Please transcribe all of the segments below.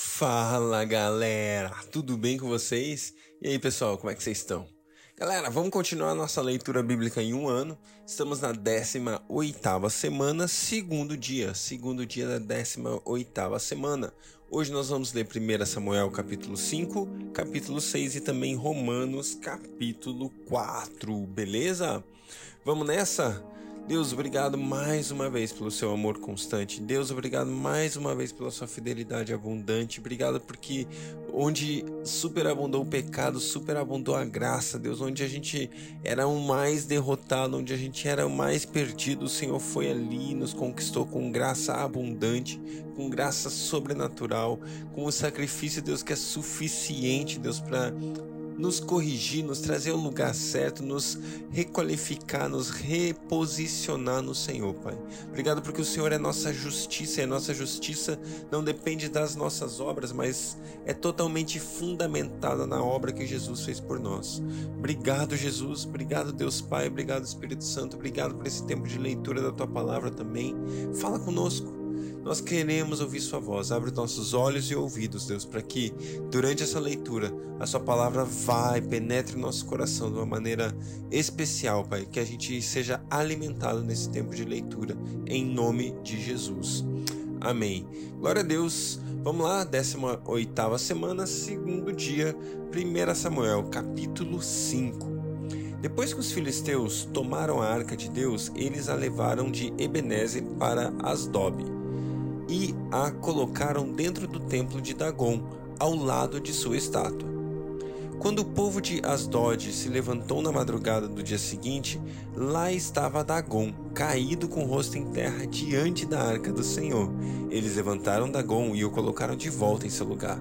Fala galera, tudo bem com vocês? E aí pessoal, como é que vocês estão? Galera, vamos continuar nossa leitura bíblica em um ano. Estamos na 18 semana, segundo dia, segundo dia da 18 semana. Hoje nós vamos ler 1 Samuel capítulo 5, capítulo 6 e também Romanos capítulo 4, beleza? Vamos nessa? Deus, obrigado mais uma vez pelo seu amor constante. Deus, obrigado mais uma vez pela sua fidelidade abundante. Obrigado porque onde superabundou o pecado, superabundou a graça, Deus, onde a gente era o mais derrotado, onde a gente era o mais perdido, o Senhor foi ali e nos conquistou com graça abundante, com graça sobrenatural, com o sacrifício, Deus, que é suficiente, Deus, para nos corrigir, nos trazer ao lugar certo, nos requalificar, nos reposicionar no Senhor, Pai. Obrigado porque o Senhor é nossa justiça e a nossa justiça não depende das nossas obras, mas é totalmente fundamentada na obra que Jesus fez por nós. Obrigado, Jesus. Obrigado, Deus Pai. Obrigado, Espírito Santo. Obrigado por esse tempo de leitura da tua palavra também. Fala conosco. Nós queremos ouvir Sua voz. Abre nossos olhos e ouvidos, Deus, para que durante essa leitura a Sua palavra vá e penetre o nosso coração de uma maneira especial, Pai. Que a gente seja alimentado nesse tempo de leitura, em nome de Jesus. Amém. Glória a Deus. Vamos lá, 18 semana, segundo dia, 1 Samuel, capítulo 5. Depois que os filisteus tomaram a arca de Deus, eles a levaram de Ebenezer para Asdob e a colocaram dentro do templo de Dagon, ao lado de sua estátua. Quando o povo de Asdod se levantou na madrugada do dia seguinte, lá estava Dagon, caído com o rosto em terra diante da arca do Senhor. Eles levantaram Dagon e o colocaram de volta em seu lugar.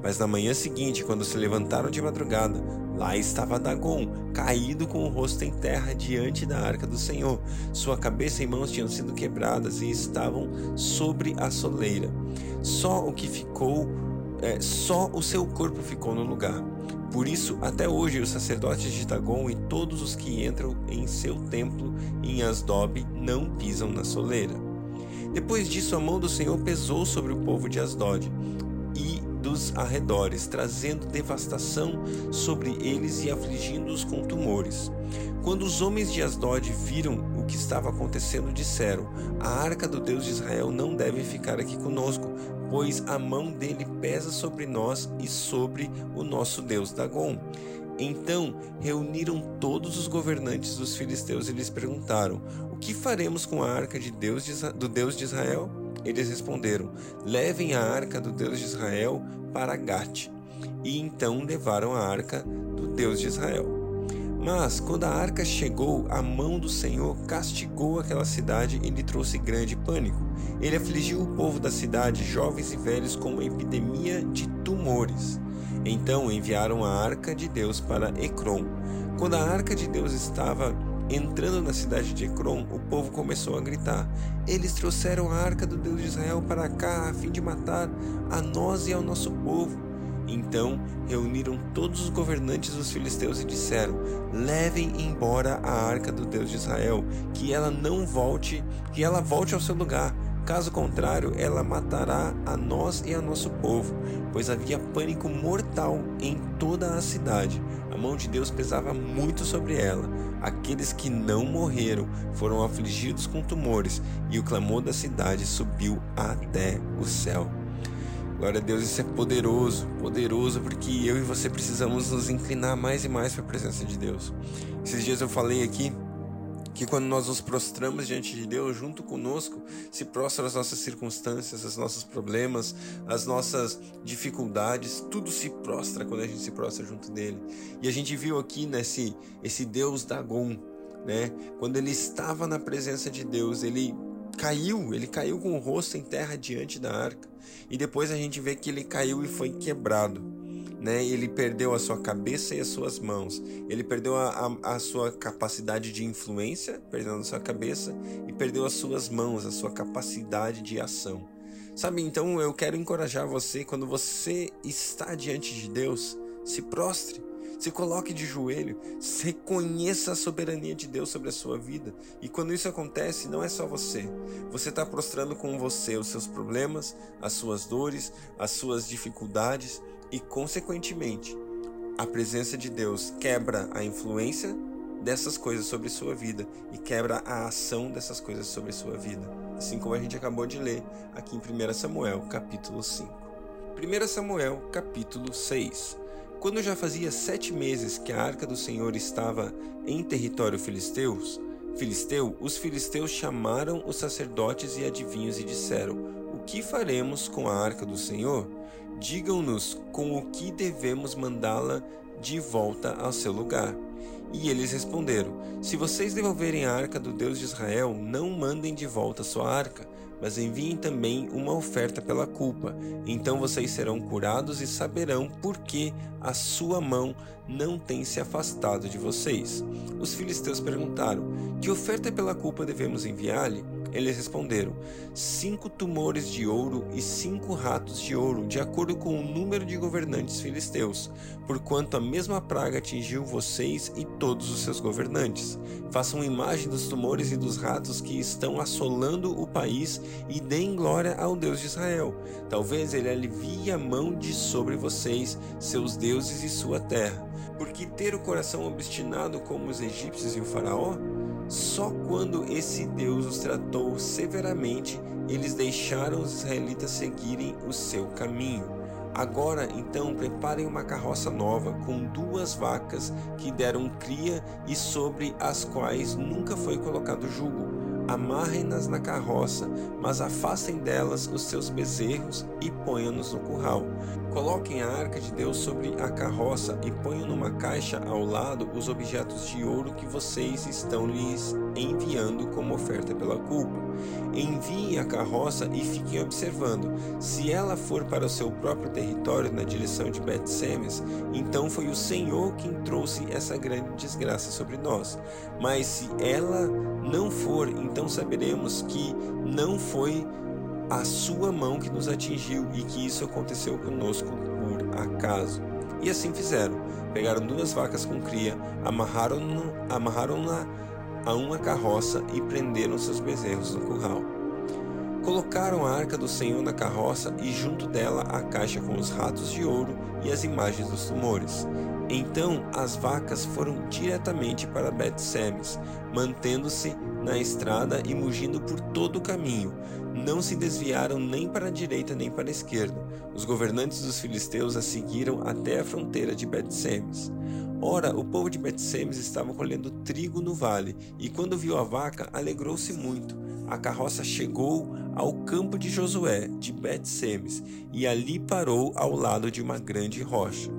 Mas na manhã seguinte, quando se levantaram de madrugada, lá estava Dagon, caído com o rosto em terra diante da arca do Senhor. Sua cabeça e mãos tinham sido quebradas e estavam sobre a soleira. Só o que ficou, é, só o seu corpo ficou no lugar. Por isso, até hoje, os sacerdotes de Dagon e todos os que entram em seu templo em Asdob não pisam na soleira. Depois disso, a mão do Senhor pesou sobre o povo de Asdod arredores, trazendo devastação sobre eles e afligindo-os com tumores. Quando os homens de Asdod viram o que estava acontecendo, disseram: A arca do Deus de Israel não deve ficar aqui conosco, pois a mão dele pesa sobre nós e sobre o nosso Deus Dagon. Então reuniram todos os governantes dos filisteus e lhes perguntaram: O que faremos com a arca de Deus de, do Deus de Israel? Eles responderam: Levem a arca do Deus de Israel para Gate. E então levaram a arca do Deus de Israel. Mas, quando a arca chegou, a mão do Senhor castigou aquela cidade e lhe trouxe grande pânico. Ele afligiu o povo da cidade, jovens e velhos, com uma epidemia de tumores. Então enviaram a arca de Deus para Ecrom. Quando a arca de Deus estava entrando na cidade de Ecrom, o povo começou a gritar: Eles trouxeram a arca do Deus de Israel para cá a fim de matar a nós e ao nosso povo. Então reuniram todos os governantes dos filisteus e disseram: Levem embora a arca do Deus de Israel, que ela não volte, que ela volte ao seu lugar. Caso contrário, ela matará a nós e a nosso povo, pois havia pânico mortal em toda a cidade. A mão de Deus pesava muito sobre ela. Aqueles que não morreram foram afligidos com tumores, e o clamor da cidade subiu até o céu. Glória a Deus, isso é poderoso, poderoso, porque eu e você precisamos nos inclinar mais e mais para a presença de Deus. Esses dias eu falei aqui que quando nós nos prostramos diante de Deus, junto conosco, se prostram as nossas circunstâncias, os nossos problemas, as nossas dificuldades, tudo se prostra quando a gente se prostra junto dele. E a gente viu aqui nesse esse Deus Dagon, né? Quando ele estava na presença de Deus, ele caiu, ele caiu com o rosto em terra diante da arca. E depois a gente vê que ele caiu e foi quebrado. Né? Ele perdeu a sua cabeça e as suas mãos. Ele perdeu a, a, a sua capacidade de influência, perdendo a sua cabeça, e perdeu as suas mãos, a sua capacidade de ação. Sabe, então eu quero encorajar você, quando você está diante de Deus, se prostre. Se coloque de joelho, reconheça a soberania de Deus sobre a sua vida. E quando isso acontece, não é só você. Você está prostrando com você os seus problemas, as suas dores, as suas dificuldades e, consequentemente, a presença de Deus quebra a influência dessas coisas sobre sua vida e quebra a ação dessas coisas sobre sua vida. Assim como a gente acabou de ler aqui em 1 Samuel, capítulo 5. 1 Samuel, capítulo 6. Quando já fazia sete meses que a arca do Senhor estava em território filisteus, filisteu, os filisteus chamaram os sacerdotes e adivinhos e disseram: O que faremos com a arca do Senhor? Digam-nos com o que devemos mandá-la de volta ao seu lugar. E eles responderam: Se vocês devolverem a arca do Deus de Israel, não mandem de volta sua arca, mas enviem também uma oferta pela culpa. Então vocês serão curados e saberão por que a sua mão não tem se afastado de vocês. Os filisteus perguntaram: Que oferta pela culpa devemos enviar-lhe? Eles responderam: cinco tumores de ouro e cinco ratos de ouro, de acordo com o número de governantes filisteus, porquanto a mesma praga atingiu vocês e todos os seus governantes. Façam imagem dos tumores e dos ratos que estão assolando o país e deem glória ao Deus de Israel. Talvez ele alivie a mão de sobre vocês, seus deuses e sua terra. Porque ter o coração obstinado como os egípcios e o faraó? Só quando esse Deus os tratou severamente, eles deixaram os israelitas seguirem o seu caminho. Agora, então, preparem uma carroça nova com duas vacas que deram cria e sobre as quais nunca foi colocado jugo. Amarrem-nas na carroça, mas afastem delas os seus bezerros e ponham-nos no curral. Coloquem a arca de Deus sobre a carroça e ponham numa caixa ao lado os objetos de ouro que vocês estão lhes enviando como oferta pela culpa. Enviem a carroça e fiquem observando. Se ela for para o seu próprio território na direção de Bet-Semes, então foi o Senhor quem trouxe essa grande desgraça sobre nós. Mas se ela não for, então saberemos que não foi a sua mão que nos atingiu e que isso aconteceu conosco por acaso. E assim fizeram. Pegaram duas vacas com cria, amarraram-na amarraram a uma carroça e prenderam seus bezerros no curral. Colocaram a arca do Senhor na carroça e junto dela a caixa com os ratos de ouro e as imagens dos tumores. Então as vacas foram diretamente para Bet-Semes, mantendo-se na estrada e mugindo por todo o caminho. Não se desviaram nem para a direita nem para a esquerda. Os governantes dos filisteus a seguiram até a fronteira de Bet-Semes. Ora, o povo de Bet-Semes estava colhendo trigo no vale, e quando viu a vaca, alegrou-se muito. A carroça chegou ao campo de Josué, de Bet-Semes, e ali parou ao lado de uma grande rocha.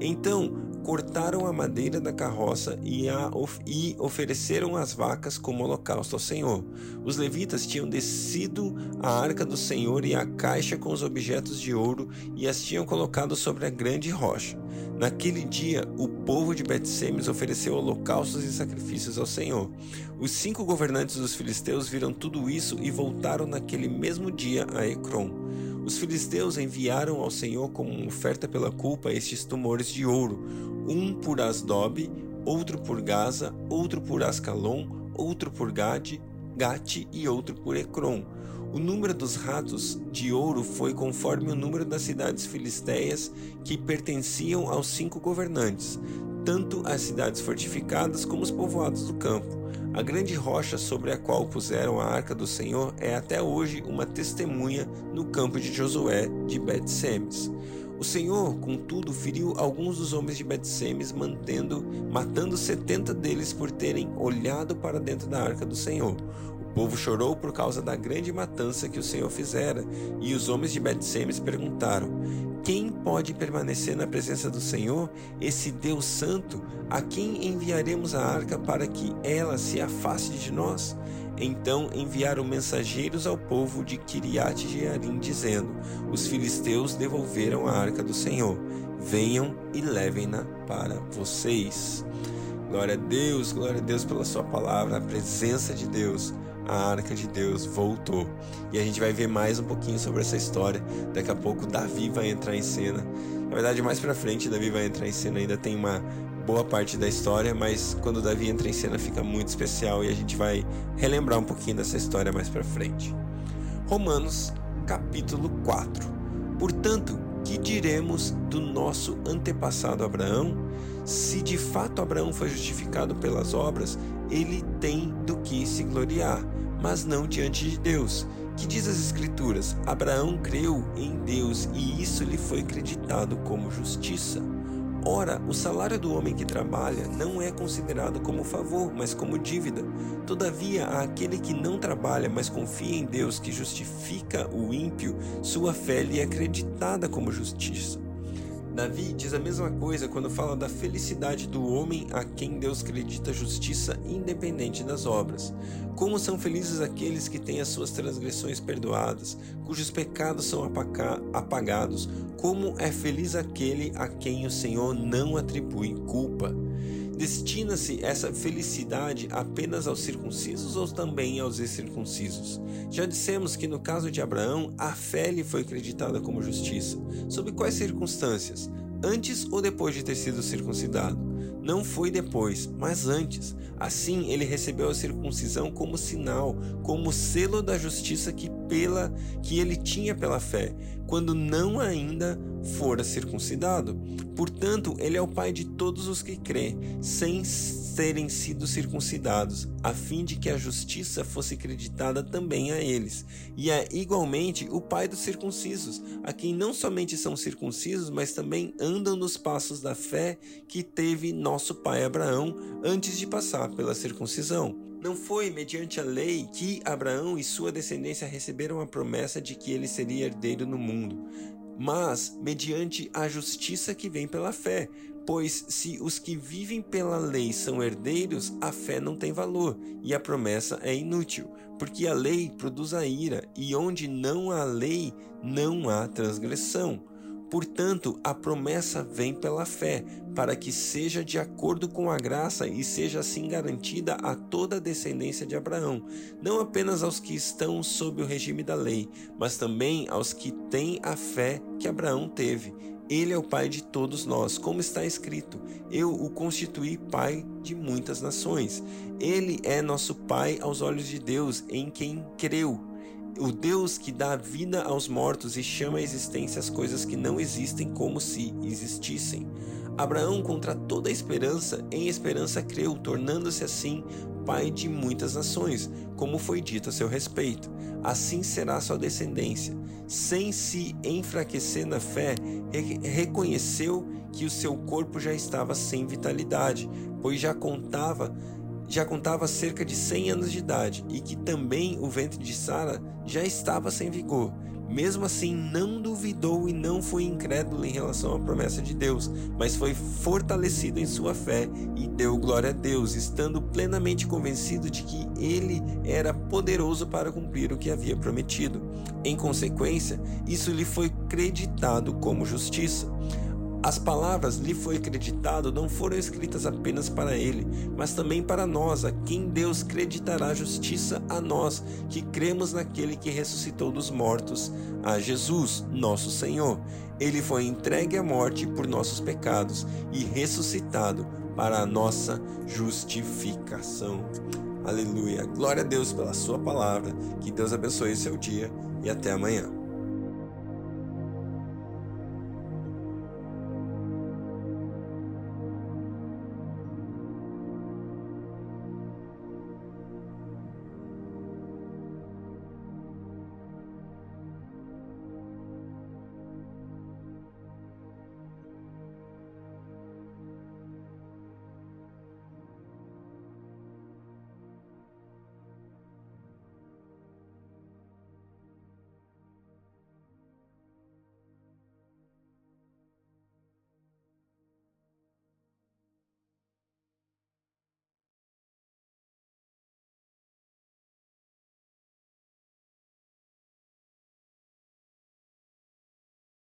Então cortaram a madeira da carroça e, a, e ofereceram as vacas como holocausto ao Senhor. Os levitas tinham descido a arca do Senhor e a caixa com os objetos de ouro e as tinham colocado sobre a grande rocha. Naquele dia, o povo de Betsemes ofereceu holocaustos e sacrifícios ao Senhor. Os cinco governantes dos filisteus viram tudo isso e voltaram naquele mesmo dia a Ecrom. Os filisteus enviaram ao Senhor como oferta pela culpa estes tumores de ouro, um por Asdob, outro por Gaza, outro por Ascalon, outro por Gade, Gate e outro por Ecrom. O número dos ratos de ouro foi conforme o número das cidades filisteias que pertenciam aos cinco governantes, tanto as cidades fortificadas como os povoados do campo. A grande rocha sobre a qual puseram a arca do Senhor é até hoje uma testemunha no campo de Josué de Bet-Semes. O Senhor, contudo, feriu alguns dos homens de Bet-Semes, mantendo, matando setenta deles por terem olhado para dentro da arca do Senhor. Povo chorou por causa da grande matança que o Senhor fizera, e os homens de Bet-Semes perguntaram: quem pode permanecer na presença do Senhor, esse Deus Santo, a quem enviaremos a arca para que ela se afaste de nós? Então enviaram mensageiros ao povo de Kiriat Jearim, dizendo: Os filisteus devolveram a arca do Senhor. Venham e levem-na para vocês. Glória a Deus, glória a Deus pela Sua palavra, a presença de Deus a arca de Deus voltou. E a gente vai ver mais um pouquinho sobre essa história. Daqui a pouco Davi vai entrar em cena. Na verdade, mais para frente Davi vai entrar em cena, ainda tem uma boa parte da história, mas quando Davi entra em cena fica muito especial e a gente vai relembrar um pouquinho dessa história mais para frente. Romanos, capítulo 4. Portanto, que diremos do nosso antepassado Abraão? Se de fato Abraão foi justificado pelas obras, ele tem do que se gloriar, mas não diante de Deus. Que diz as Escrituras: Abraão creu em Deus e isso lhe foi acreditado como justiça. Ora, o salário do homem que trabalha não é considerado como favor, mas como dívida. Todavia, aquele que não trabalha, mas confia em Deus que justifica o ímpio, sua fé lhe é acreditada como justiça. Davi diz a mesma coisa quando fala da felicidade do homem a quem Deus acredita justiça independente das obras. Como são felizes aqueles que têm as suas transgressões perdoadas, cujos pecados são apagados. Como é feliz aquele a quem o Senhor não atribui culpa. Destina-se essa felicidade apenas aos circuncisos ou também aos incircuncisos? Já dissemos que no caso de Abraão, a fé lhe foi acreditada como justiça. Sob quais circunstâncias? Antes ou depois de ter sido circuncidado? Não foi depois, mas antes. Assim, ele recebeu a circuncisão como sinal, como selo da justiça que pela que ele tinha pela fé, quando não ainda fora circuncidado. Portanto, ele é o pai de todos os que crê, sem terem sido circuncidados, a fim de que a justiça fosse acreditada também a eles. E é igualmente o pai dos circuncisos, a quem não somente são circuncisos, mas também andam nos passos da fé que teve nosso pai Abraão antes de passar pela circuncisão. Não foi mediante a lei que Abraão e sua descendência receberam a promessa de que ele seria herdeiro no mundo, mas mediante a justiça que vem pela fé. Pois se os que vivem pela lei são herdeiros, a fé não tem valor e a promessa é inútil, porque a lei produz a ira, e onde não há lei, não há transgressão. Portanto, a promessa vem pela fé, para que seja de acordo com a graça e seja assim garantida a toda a descendência de Abraão, não apenas aos que estão sob o regime da lei, mas também aos que têm a fé que Abraão teve. Ele é o pai de todos nós, como está escrito: Eu o constituí pai de muitas nações. Ele é nosso pai aos olhos de Deus, em quem creu o Deus que dá vida aos mortos e chama à existência as coisas que não existem como se existissem. Abraão, contra toda a esperança, em esperança creu, tornando-se assim pai de muitas nações, como foi dito a seu respeito. Assim será sua descendência. Sem se enfraquecer na fé, reconheceu que o seu corpo já estava sem vitalidade, pois já contava já contava cerca de 100 anos de idade e que também o ventre de Sara já estava sem vigor. Mesmo assim, não duvidou e não foi incrédulo em relação à promessa de Deus, mas foi fortalecido em sua fé e deu glória a Deus, estando plenamente convencido de que ele era poderoso para cumprir o que havia prometido. Em consequência, isso lhe foi creditado como justiça. As palavras lhe foi acreditado não foram escritas apenas para ele, mas também para nós, a quem Deus creditará justiça a nós, que cremos naquele que ressuscitou dos mortos, a Jesus, nosso Senhor. Ele foi entregue à morte por nossos pecados e ressuscitado para a nossa justificação. Aleluia. Glória a Deus pela sua palavra. Que Deus abençoe seu dia e até amanhã.